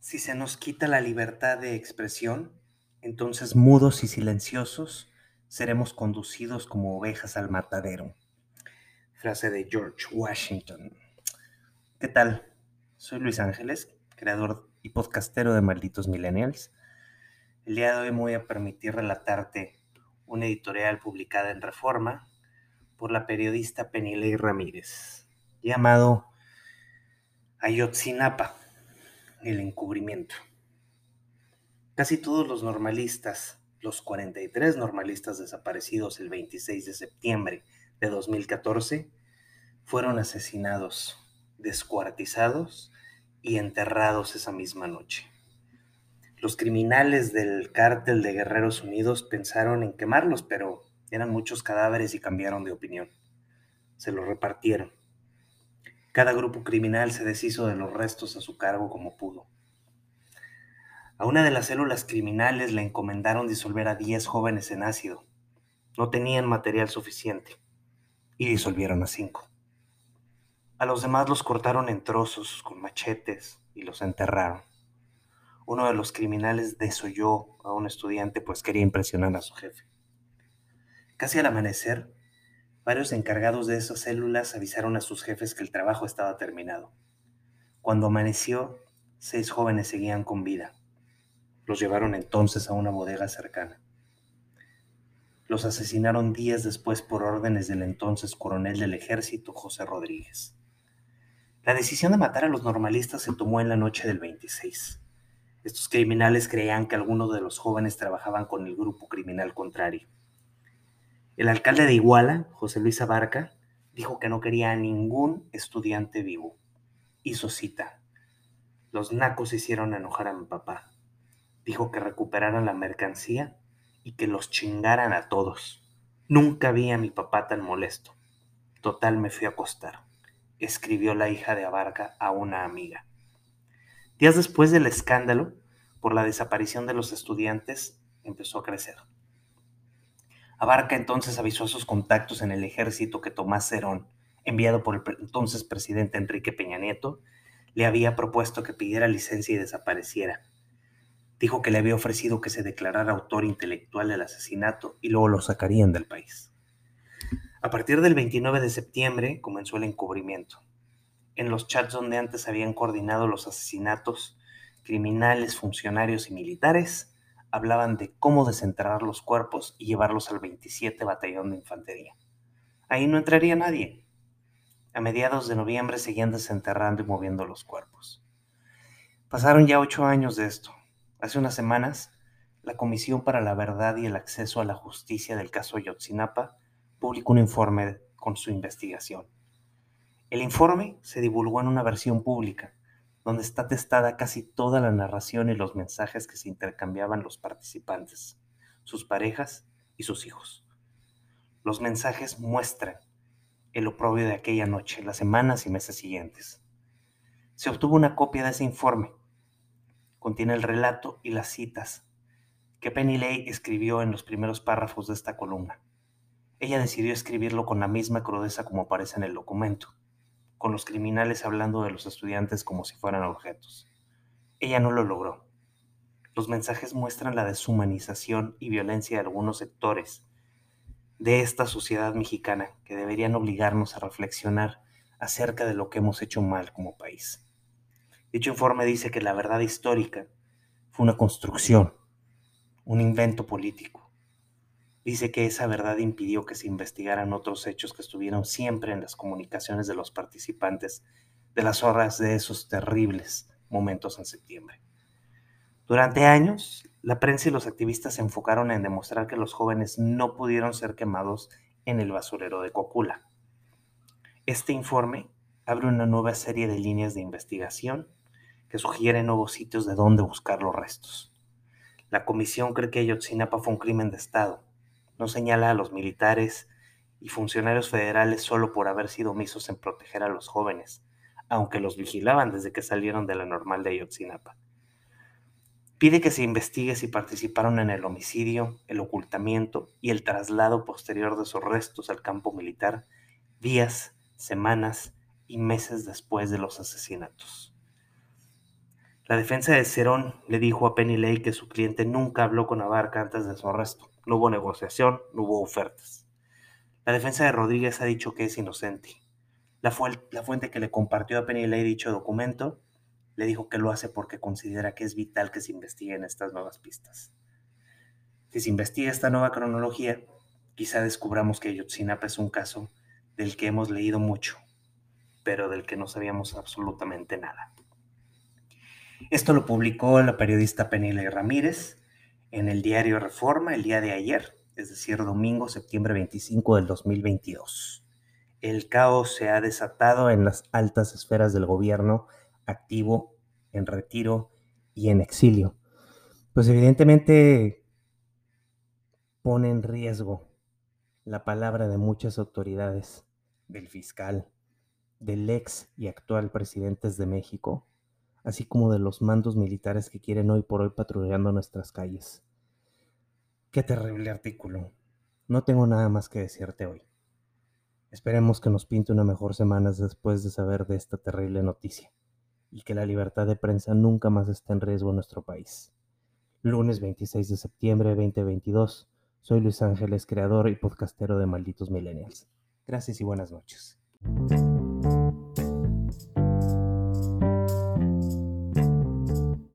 Si se nos quita la libertad de expresión, entonces mudos y silenciosos seremos conducidos como ovejas al matadero. Frase de George Washington. ¿Qué tal? Soy Luis Ángeles, creador y podcastero de Malditos Millennials. El día de hoy me voy a permitir relatarte una editorial publicada en Reforma por la periodista Penilei Ramírez, llamado Ayotzinapa el encubrimiento. Casi todos los normalistas, los 43 normalistas desaparecidos el 26 de septiembre de 2014, fueron asesinados, descuartizados y enterrados esa misma noche. Los criminales del cártel de Guerreros Unidos pensaron en quemarlos, pero eran muchos cadáveres y cambiaron de opinión. Se los repartieron. Cada grupo criminal se deshizo de los restos a su cargo como pudo. A una de las células criminales le encomendaron disolver a 10 jóvenes en ácido. No tenían material suficiente y disolvieron a 5. A los demás los cortaron en trozos con machetes y los enterraron. Uno de los criminales desoyó a un estudiante pues quería impresionar a su jefe. Casi al amanecer, Varios encargados de esas células avisaron a sus jefes que el trabajo estaba terminado. Cuando amaneció, seis jóvenes seguían con vida. Los llevaron entonces a una bodega cercana. Los asesinaron días después por órdenes del entonces coronel del ejército José Rodríguez. La decisión de matar a los normalistas se tomó en la noche del 26. Estos criminales creían que algunos de los jóvenes trabajaban con el grupo criminal contrario. El alcalde de Iguala, José Luis Abarca, dijo que no quería a ningún estudiante vivo. Hizo cita. Los nacos hicieron enojar a mi papá. Dijo que recuperaran la mercancía y que los chingaran a todos. Nunca vi a mi papá tan molesto. Total me fui a acostar, escribió la hija de Abarca a una amiga. Días después del escándalo por la desaparición de los estudiantes, empezó a crecer. Abarca entonces avisó a sus contactos en el ejército que Tomás Cerón, enviado por el entonces presidente Enrique Peña Nieto, le había propuesto que pidiera licencia y desapareciera. Dijo que le había ofrecido que se declarara autor intelectual del asesinato y luego lo sacarían del país. A partir del 29 de septiembre comenzó el encubrimiento. En los chats donde antes habían coordinado los asesinatos, criminales, funcionarios y militares, hablaban de cómo desenterrar los cuerpos y llevarlos al 27 Batallón de Infantería. Ahí no entraría nadie. A mediados de noviembre seguían desenterrando y moviendo los cuerpos. Pasaron ya ocho años de esto. Hace unas semanas, la Comisión para la Verdad y el Acceso a la Justicia del caso Yotzinapa publicó un informe con su investigación. El informe se divulgó en una versión pública donde está testada casi toda la narración y los mensajes que se intercambiaban los participantes, sus parejas y sus hijos. Los mensajes muestran el oprobio de aquella noche, las semanas y meses siguientes. Se obtuvo una copia de ese informe. Contiene el relato y las citas que Penny Lay escribió en los primeros párrafos de esta columna. Ella decidió escribirlo con la misma crudeza como aparece en el documento con los criminales hablando de los estudiantes como si fueran objetos. Ella no lo logró. Los mensajes muestran la deshumanización y violencia de algunos sectores de esta sociedad mexicana que deberían obligarnos a reflexionar acerca de lo que hemos hecho mal como país. Dicho informe dice que la verdad histórica fue una construcción, un invento político, Dice que esa verdad impidió que se investigaran otros hechos que estuvieron siempre en las comunicaciones de los participantes de las horas de esos terribles momentos en septiembre. Durante años, la prensa y los activistas se enfocaron en demostrar que los jóvenes no pudieron ser quemados en el basurero de Cocula. Este informe abre una nueva serie de líneas de investigación que sugieren nuevos sitios de dónde buscar los restos. La comisión cree que Ayotzinapa fue un crimen de Estado no señala a los militares y funcionarios federales solo por haber sido omisos en proteger a los jóvenes, aunque los vigilaban desde que salieron de la normal de Ayotzinapa. Pide que se investigue si participaron en el homicidio, el ocultamiento y el traslado posterior de sus restos al campo militar días, semanas y meses después de los asesinatos. La defensa de Cerón le dijo a Penny Lay que su cliente nunca habló con Abarca antes de su arresto. No hubo negociación, no hubo ofertas. La defensa de Rodríguez ha dicho que es inocente. La, fuente que le compartió a Penny Lay dicho documento le dijo que lo hace porque considera que es vital que se investiguen estas nuevas pistas. Si se investiga esta nueva cronología, quizá descubramos que Yotzinapa es un caso del que hemos leído mucho, pero del que no sabíamos absolutamente nada. Esto lo publicó la periodista Penile Ramírez en el diario Reforma el día de ayer, es decir, domingo, septiembre 25 del 2022. El caos se ha desatado en las altas esferas del gobierno activo, en retiro y en exilio. Pues evidentemente pone en riesgo la palabra de muchas autoridades, del fiscal, del ex y actual presidentes de México, así como de los mandos militares que quieren hoy por hoy patrullando nuestras calles. Qué terrible artículo. No tengo nada más que decirte hoy. Esperemos que nos pinte una mejor semana después de saber de esta terrible noticia y que la libertad de prensa nunca más esté en riesgo en nuestro país. Lunes 26 de septiembre de 2022. Soy Luis Ángeles, creador y podcastero de Malditos Millennials. Gracias y buenas noches.